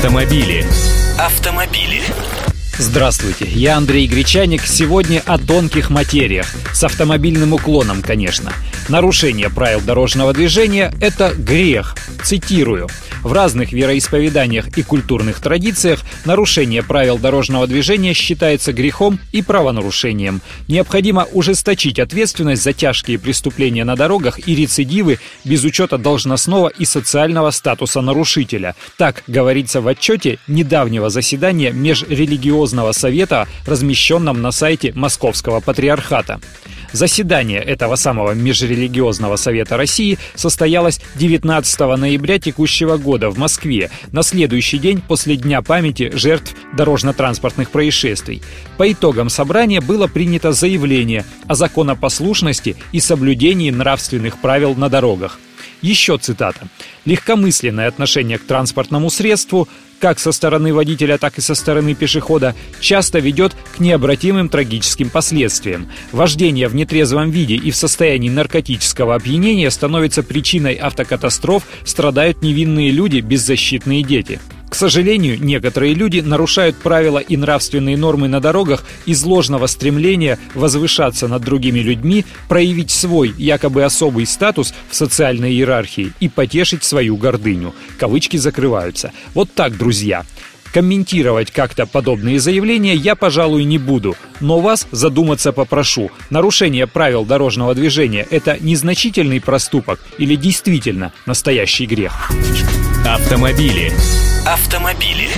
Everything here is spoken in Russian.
Автомобили. Автомобили. Здравствуйте, я Андрей Гречаник. Сегодня о тонких материях. С автомобильным уклоном, конечно. Нарушение правил дорожного движения – это грех. Цитирую. В разных вероисповеданиях и культурных традициях нарушение правил дорожного движения считается грехом и правонарушением. Необходимо ужесточить ответственность за тяжкие преступления на дорогах и рецидивы без учета должностного и социального статуса нарушителя. Так говорится в отчете недавнего заседания Межрелигиозного совета, размещенном на сайте Московского патриархата. Заседание этого самого Межрелигиозного совета России состоялось 19 ноября текущего года в Москве, на следующий день после Дня памяти жертв дорожно-транспортных происшествий. По итогам собрания было принято заявление о законопослушности и соблюдении нравственных правил на дорогах. Еще цитата. «Легкомысленное отношение к транспортному средству как со стороны водителя, так и со стороны пешехода, часто ведет к необратимым трагическим последствиям. Вождение в нетрезвом виде и в состоянии наркотического опьянения становится причиной автокатастроф, страдают невинные люди, беззащитные дети. К сожалению, некоторые люди нарушают правила и нравственные нормы на дорогах из ложного стремления возвышаться над другими людьми, проявить свой якобы особый статус в социальной иерархии и потешить свою гордыню. Кавычки закрываются. Вот так, друзья. Комментировать как-то подобные заявления я, пожалуй, не буду, но вас задуматься попрошу. Нарушение правил дорожного движения – это незначительный проступок или действительно настоящий грех? Автомобили. Автомобили.